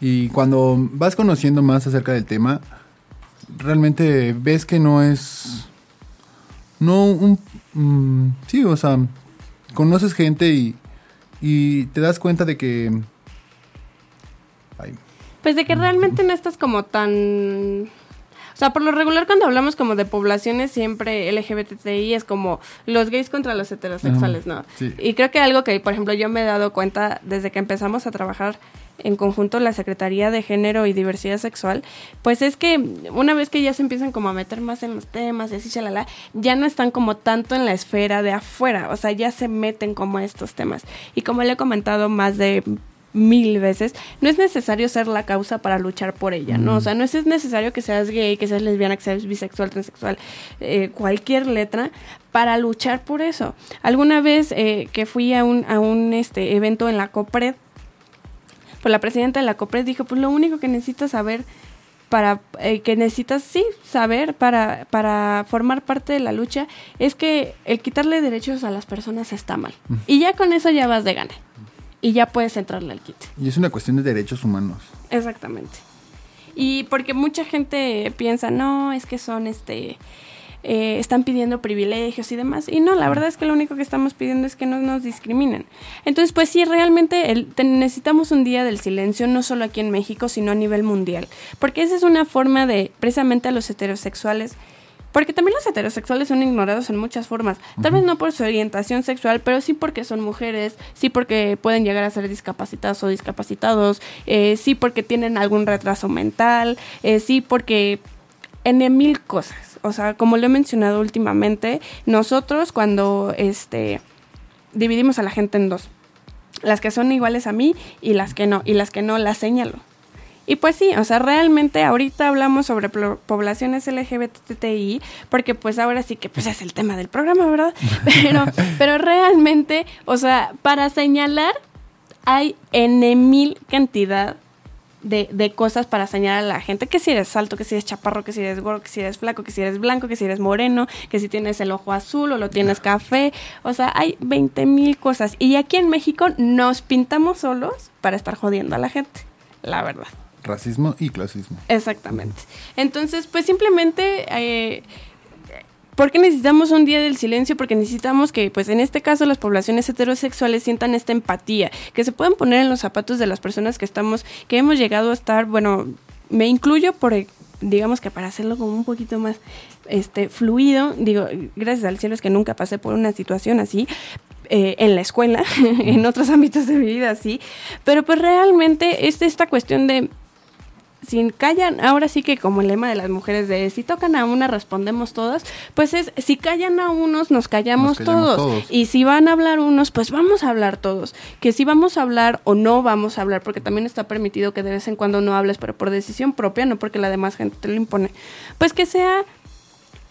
[SPEAKER 2] Y cuando vas conociendo más acerca del tema, realmente ves que no es no un... Mm, sí, o sea, conoces gente y, y te das cuenta de que...
[SPEAKER 1] Pues de que realmente no estás como tan... O sea, por lo regular cuando hablamos como de poblaciones siempre LGBTI es como los gays contra los heterosexuales, ¿no? Sí. Y creo que algo que, por ejemplo, yo me he dado cuenta desde que empezamos a trabajar en conjunto la Secretaría de Género y Diversidad Sexual, pues es que una vez que ya se empiezan como a meter más en los temas y así, chalala, ya no están como tanto en la esfera de afuera, o sea, ya se meten como a estos temas. Y como le he comentado más de mil veces, no es necesario ser la causa para luchar por ella, ¿no? O sea, no es necesario que seas gay, que seas lesbiana, que seas bisexual, transexual, eh, cualquier letra para luchar por eso. Alguna vez eh, que fui a un, a un este, evento en la COPRED, pues la presidenta de la COPRES dijo, pues lo único que necesitas saber para eh, que necesitas sí saber para, para formar parte de la lucha es que el quitarle derechos a las personas está mal. Y ya con eso ya vas de gana. Y ya puedes entrarle al kit.
[SPEAKER 2] Y es una cuestión de derechos humanos.
[SPEAKER 1] Exactamente. Y porque mucha gente piensa, no, es que son este eh, están pidiendo privilegios y demás. Y no, la verdad es que lo único que estamos pidiendo es que no nos discriminen. Entonces, pues sí, realmente necesitamos un día del silencio, no solo aquí en México, sino a nivel mundial. Porque esa es una forma de, precisamente a los heterosexuales, porque también los heterosexuales son ignorados en muchas formas. Tal vez no por su orientación sexual, pero sí porque son mujeres, sí porque pueden llegar a ser discapacitados o discapacitados, eh, sí porque tienen algún retraso mental, eh, sí porque en mil cosas o sea, como lo he mencionado últimamente, nosotros cuando este dividimos a la gente en dos, las que son iguales a mí y las que no, y las que no las señalo. Y pues sí, o sea, realmente ahorita hablamos sobre poblaciones LGBTI, porque pues ahora sí que pues es el tema del programa, ¿verdad? Pero, pero realmente, o sea, para señalar hay en mil cantidad de, de, cosas para señalar a la gente que si eres alto, que si eres chaparro, que si eres gordo, que si eres flaco, que si eres blanco, que si eres moreno, que si tienes el ojo azul o lo tienes café. O sea, hay 20 mil cosas. Y aquí en México nos pintamos solos para estar jodiendo a la gente, la verdad.
[SPEAKER 2] Racismo y clasismo.
[SPEAKER 1] Exactamente. Entonces, pues simplemente... Eh, ¿Por qué necesitamos un día del silencio? Porque necesitamos que, pues en este caso, las poblaciones heterosexuales sientan esta empatía, que se puedan poner en los zapatos de las personas que estamos, que hemos llegado a estar, bueno, me incluyo por, digamos que para hacerlo como un poquito más este fluido, digo, gracias al cielo es que nunca pasé por una situación así, eh, en la escuela, en otros ámbitos de mi vida, así, pero pues realmente es esta cuestión de si callan, ahora sí que como el lema de las mujeres de si tocan a una respondemos todas, pues es si callan a unos nos callamos, todos. y si van a hablar unos pues vamos a hablar todos, que si vamos a hablar o no vamos a hablar porque también está permitido que de vez en cuando no hables pero por decisión propia, no porque la demás gente te lo impone, pues que sea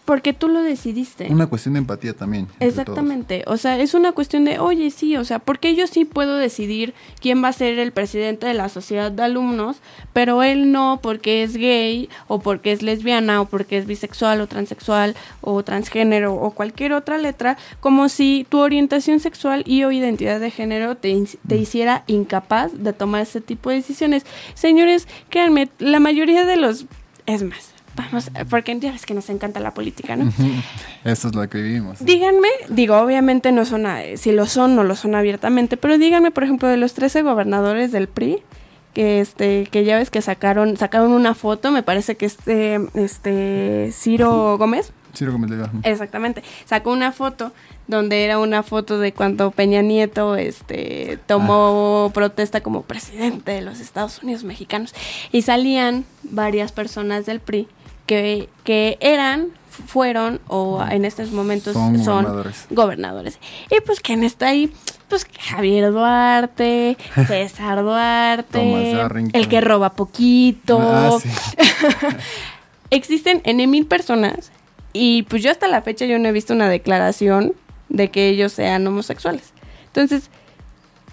[SPEAKER 1] porque tú lo decidiste.
[SPEAKER 2] Una cuestión de empatía también.
[SPEAKER 1] Exactamente. O sea, es una cuestión de, oye, sí, o sea, porque yo sí puedo decidir quién va a ser el presidente de la sociedad de alumnos, pero él no porque es gay o porque es lesbiana o porque es bisexual o transexual o transgénero o cualquier otra letra, como si tu orientación sexual y o identidad de género te, te mm. hiciera incapaz de tomar ese tipo de decisiones. Señores, créanme, la mayoría de los... Es más, vamos, porque ya ves que nos encanta la política, ¿no?
[SPEAKER 2] Eso es lo que vivimos.
[SPEAKER 1] Díganme, digo, obviamente no son, si lo son, no lo son abiertamente, pero díganme, por ejemplo, de los 13 gobernadores del PRI, que este que ya ves que sacaron sacaron una foto me parece que este este Ciro Gómez
[SPEAKER 2] Ciro Gómez Leiva.
[SPEAKER 1] Exactamente. Sacó una foto donde era una foto de cuando Peña Nieto este, tomó
[SPEAKER 2] Ah.
[SPEAKER 1] protesta como presidente de los Estados Unidos mexicanos. Y salían varias personas del PRI que, que eran, fueron o en estos momentos
[SPEAKER 2] Son
[SPEAKER 1] son,
[SPEAKER 2] gobernadores.
[SPEAKER 1] gobernadores. Y pues, ¿quién está ahí? Pues Javier Duarte, César Duarte, el que roba poquito.
[SPEAKER 2] Ah, sí.
[SPEAKER 1] Existen N mil personas y pues yo hasta la fecha yo no he visto una declaración de que ellos sean homosexuales. Entonces,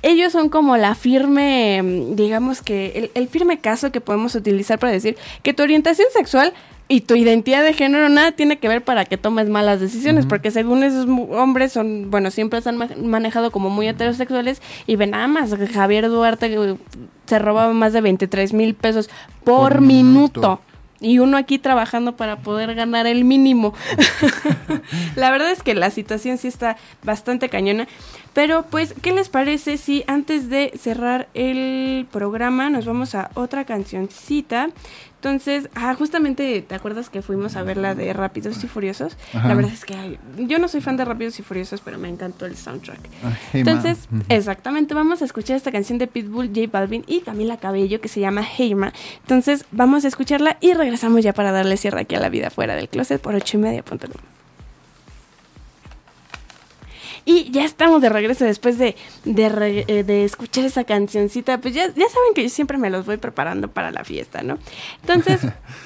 [SPEAKER 1] ellos son como la firme, mm, digamos que el, el firme caso que podemos utilizar para decir que tu orientación sexual y tu identidad de género nada tiene que ver para que tomes malas decisiones, porque según esos hombres son, bueno, siempre se han ma- manejado como muy heterosexuales y ven nada más, Javier Duarte eh, se robaba más de 23 mil pesos por,
[SPEAKER 2] Por
[SPEAKER 1] minuto.
[SPEAKER 2] minuto.
[SPEAKER 1] Y uno aquí trabajando para poder ganar el mínimo. la verdad es que la situación sí está bastante cañona. Pero pues, ¿qué les parece si antes de cerrar el programa nos vamos a otra cancioncita? Entonces, ah, justamente, ¿te acuerdas que fuimos a ver la de Rápidos y Furiosos?
[SPEAKER 2] Ajá.
[SPEAKER 1] La verdad es que ay, yo no soy fan de Rápidos y Furiosos, pero me encantó el soundtrack.
[SPEAKER 2] Ma.
[SPEAKER 1] Entonces, exactamente, vamos a escuchar esta canción de Pitbull, J Balvin y Camila Cabello que se llama Heima. Entonces, vamos a escucharla y regresamos ya para darle cierre aquí a la vida fuera del closet por ocho y media. punto. Y ya estamos de regreso después de, de, re- eh, de escuchar esa cancioncita. Pues ya, ya saben que yo siempre me los voy preparando para la fiesta, ¿no? Entonces,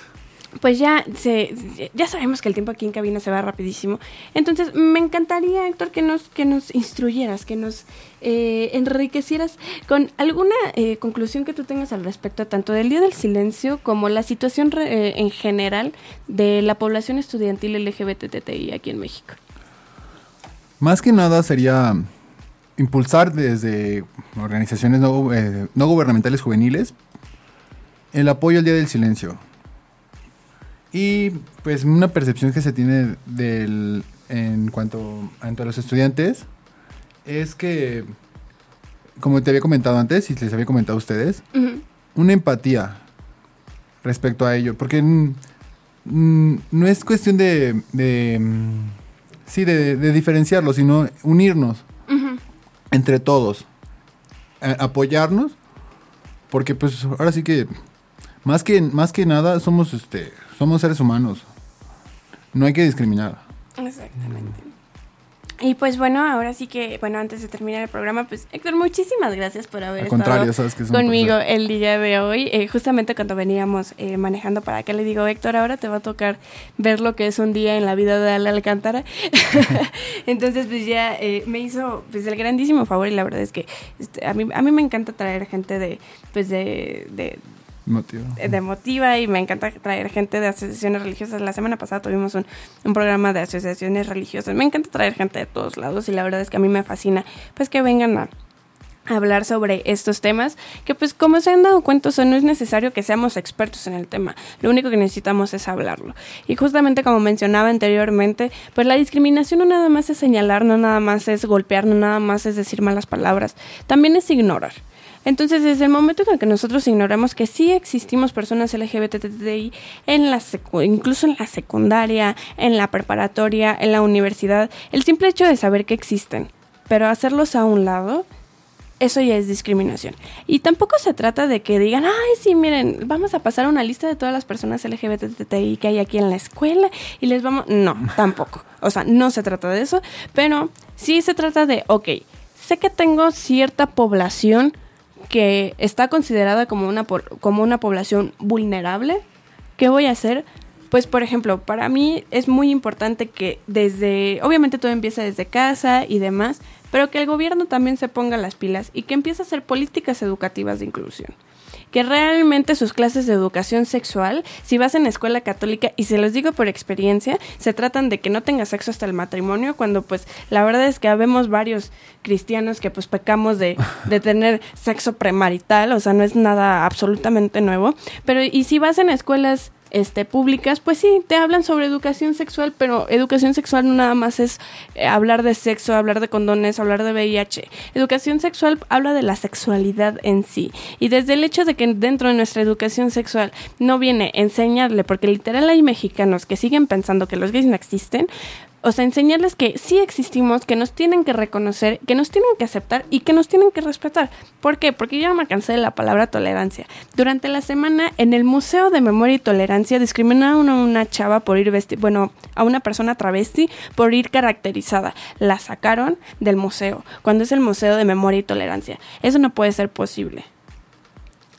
[SPEAKER 1] pues ya, se, ya sabemos que el tiempo aquí en cabina se va rapidísimo. Entonces, me encantaría, Héctor, que nos, que nos instruyeras, que nos eh, enriquecieras con alguna eh, conclusión que tú tengas al respecto, tanto del Día del Silencio como la situación re- eh, en general de la población estudiantil LGBTTI aquí en México.
[SPEAKER 2] Más que nada sería impulsar desde organizaciones no, eh, no gubernamentales juveniles el apoyo al Día del Silencio. Y pues una percepción que se tiene del, en cuanto, en cuanto a los estudiantes es que, como te había comentado antes y les había comentado a ustedes, una empatía respecto a ello, porque mm, no es cuestión de, de, mm, sí, de, de diferenciarlo, sino unirnos entre todos, apoyarnos, porque pues ahora sí que más que más que nada somos este somos seres humanos, no hay que discriminar.
[SPEAKER 1] Exactamente. Y pues bueno, ahora sí que, bueno, antes de terminar el programa, pues Héctor, muchísimas gracias por haber
[SPEAKER 2] Al
[SPEAKER 1] estado
[SPEAKER 2] contrario, sabes que es un
[SPEAKER 1] conmigo
[SPEAKER 2] placer.
[SPEAKER 1] el día de hoy. Eh, justamente cuando veníamos eh, manejando para acá, le digo, Héctor, ahora te va a tocar ver lo que es un día en la vida de Ale Alcántara. Entonces, pues ya eh, me hizo pues el grandísimo favor y la verdad es que este, a, mí, a mí me encanta traer gente de, pues de, de,
[SPEAKER 2] Motivo.
[SPEAKER 1] de Motiva y me encanta traer gente de asociaciones religiosas. La semana pasada tuvimos un, un programa de asociaciones religiosas. Me encanta traer gente de todos lados y la verdad es que a mí me fascina pues que vengan a hablar sobre estos temas que pues como se han dado cuenta o no es necesario que seamos expertos en el tema lo único que necesitamos es hablarlo y justamente como mencionaba anteriormente pues la discriminación no nada más es señalar no nada más es golpear no nada más es decir malas palabras también es ignorar entonces, desde el momento en el que nosotros ignoramos que sí existimos personas LGBTI en la secu- incluso en la secundaria, en la preparatoria, en la universidad, el simple hecho de saber que existen, pero hacerlos a un lado, eso ya es discriminación. Y tampoco se trata de que digan, ay, sí, miren, vamos a pasar una lista de todas las personas LGBTI que hay aquí en la escuela y les vamos... No, tampoco. O sea, no se trata de eso, pero sí se trata de, ok, sé que tengo cierta población que está considerada como una, como una población vulnerable, ¿qué voy a hacer? Pues, por ejemplo, para mí es muy importante que desde, obviamente todo empieza desde casa y demás, pero que el gobierno también se ponga las pilas y que empiece a hacer políticas educativas de inclusión. Que realmente sus clases de educación sexual, si vas en escuela católica, y se los digo por experiencia, se tratan de que no tengas sexo hasta el matrimonio, cuando pues la verdad es que habemos varios cristianos que pues pecamos de, de tener sexo premarital, o sea, no es nada absolutamente nuevo. Pero y si vas en escuelas este, públicas, pues sí, te hablan sobre educación sexual, pero educación sexual no nada más es eh, hablar de sexo, hablar de condones, hablar de VIH. Educación sexual habla de la sexualidad en sí. Y desde el hecho de que dentro de nuestra educación sexual no viene enseñarle, porque literal hay mexicanos que siguen pensando que los gays no existen, o sea, enseñarles que sí existimos, que nos tienen que reconocer, que nos tienen que aceptar y que nos tienen que respetar. ¿Por qué? Porque yo me cansé de la palabra tolerancia. Durante la semana, en el Museo de Memoria y Tolerancia, discriminaron a una chava por ir vestida, bueno, a una persona travesti por ir caracterizada. La sacaron del museo, cuando es el Museo de Memoria y Tolerancia. Eso no puede ser posible.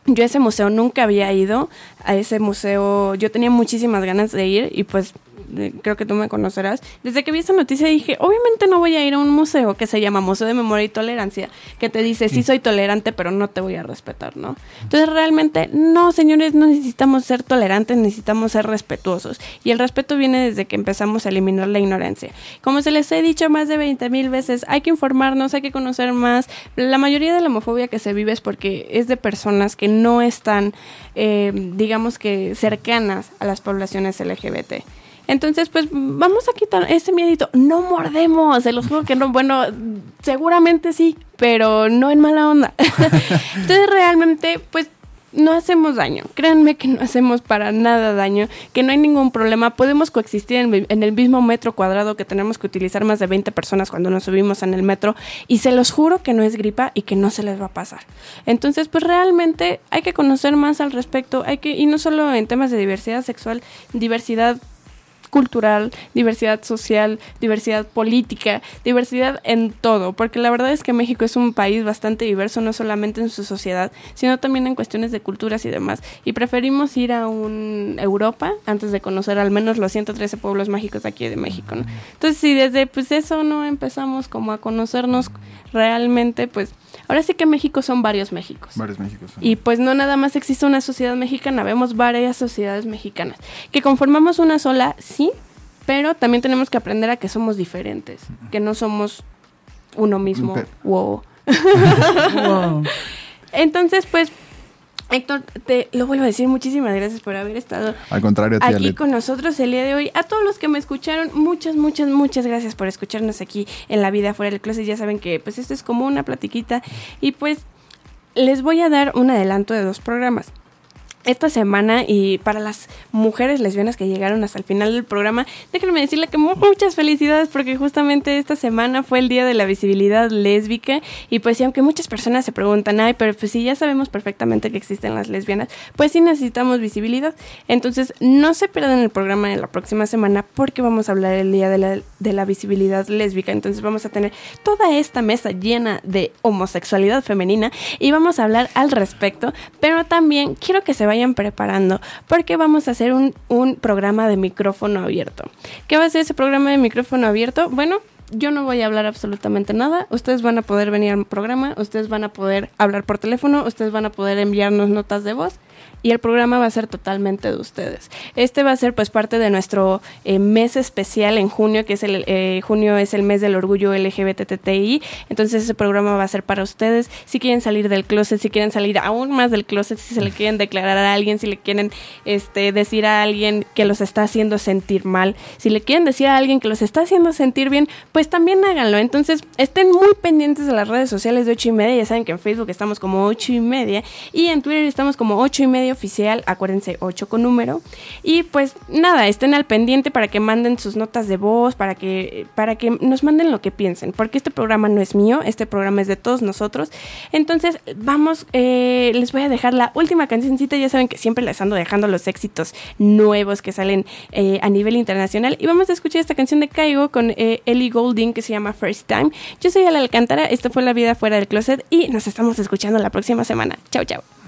[SPEAKER 1] Yo a ese museo nunca había ido, a ese museo yo tenía muchísimas ganas de ir y pues creo que tú me conocerás, desde que vi esta noticia dije, obviamente no voy a ir a un museo que se llama Museo de Memoria y Tolerancia, que te dice, sí soy tolerante, pero no te voy a respetar, ¿no? Entonces realmente, no, señores, no necesitamos ser tolerantes, necesitamos ser respetuosos. Y el respeto viene desde que empezamos a eliminar la ignorancia. Como se les he dicho más de 20 mil veces, hay que informarnos, hay que conocer más. La mayoría de la homofobia que se vive es porque es de personas que no están, eh, digamos que, cercanas a las poblaciones LGBT. Entonces, pues vamos a quitar ese miedito. No mordemos, se los juro que no. Bueno, seguramente sí, pero no en mala onda. Entonces, realmente, pues no hacemos daño. Créanme que no hacemos para nada daño, que no hay ningún problema. Podemos coexistir en, el mismo metro cuadrado que tenemos que utilizar más de 20 personas cuando nos subimos en el metro. Y se los juro que no es gripa y que no se les va a pasar. Entonces, pues realmente hay que conocer más al respecto. Hay que, y no solo en temas de diversidad sexual, diversidad cultural, diversidad social, diversidad política, diversidad en todo, porque la verdad es que México es un país bastante diverso, no solamente en su sociedad, sino también en cuestiones de culturas y demás. Y preferimos ir a un Europa antes de conocer al menos los 113 pueblos mágicos de aquí de México. ¿no? Entonces, si desde pues eso no empezamos como a conocernos realmente, pues ahora sí que México son varios Méxicos.
[SPEAKER 2] Varios Méxicos.
[SPEAKER 1] Y pues no nada más existe una sociedad mexicana, vemos varias sociedades mexicanas. Que conformamos una sola, sí, pero también tenemos que aprender a que somos diferentes, que no somos uno mismo. wow. Entonces, pues Héctor, te lo vuelvo a decir, muchísimas gracias por haber estado
[SPEAKER 2] Al contrario,
[SPEAKER 1] aquí con nosotros el día de hoy. A todos los que me escucharon, muchas, muchas, muchas gracias por escucharnos aquí en La Vida Fuera del Closet. Ya saben que pues esto es como una platiquita y pues les voy a dar un adelanto de dos programas esta semana y para las mujeres lesbianas que llegaron hasta el final del programa, déjenme decirle que muchas felicidades porque justamente esta semana fue el día de la visibilidad lésbica y pues aunque muchas personas se preguntan, ay, pero pues sí, ya sabemos perfectamente que existen las lesbianas, pues sí necesitamos visibilidad. Entonces, no se pierdan el programa de la próxima semana porque vamos a hablar el día de la, de la visibilidad lésbica. Entonces vamos a tener toda esta mesa llena de homosexualidad femenina y vamos a hablar al respecto, pero también quiero que se vayan preparando porque vamos a hacer un, un programa de micrófono abierto. ¿Qué va a ser ese programa de micrófono abierto? Bueno, yo no voy a hablar absolutamente nada. Ustedes van a poder venir al programa, ustedes van a poder hablar por teléfono, ustedes van a poder enviarnos notas de voz y el programa va a ser totalmente de ustedes. Este va a ser pues parte de nuestro eh, mes especial en junio, que es el eh, junio es el mes del orgullo LGBTTI, entonces ese programa va a ser para ustedes. Si quieren salir del closet, si quieren salir aún más del closet, si se le quieren declarar a alguien, si le quieren este decir a alguien que los está haciendo sentir mal, si le quieren decir a alguien que los está haciendo sentir bien, pues también háganlo. Entonces estén muy pendientes de las redes sociales de ocho y media, ya saben que en Facebook estamos como ocho y media y en Twitter estamos como ocho y media oficial, acuérdense 8 con número. Y pues nada, estén al pendiente para que manden sus notas de voz, para que, para que nos manden lo que piensen, porque este programa no es mío, este programa es de todos nosotros. Entonces, vamos, eh, les voy a dejar la última cancioncita, ya saben que siempre les ando dejando los éxitos nuevos que salen eh, a nivel internacional. Y vamos a escuchar esta canción de Caigo con eh, Ellie Goulding que se llama First Time. Yo soy Ala Alcántara, esto fue La Vida Fuera del Closet y nos estamos escuchando la próxima semana. Chao, chao.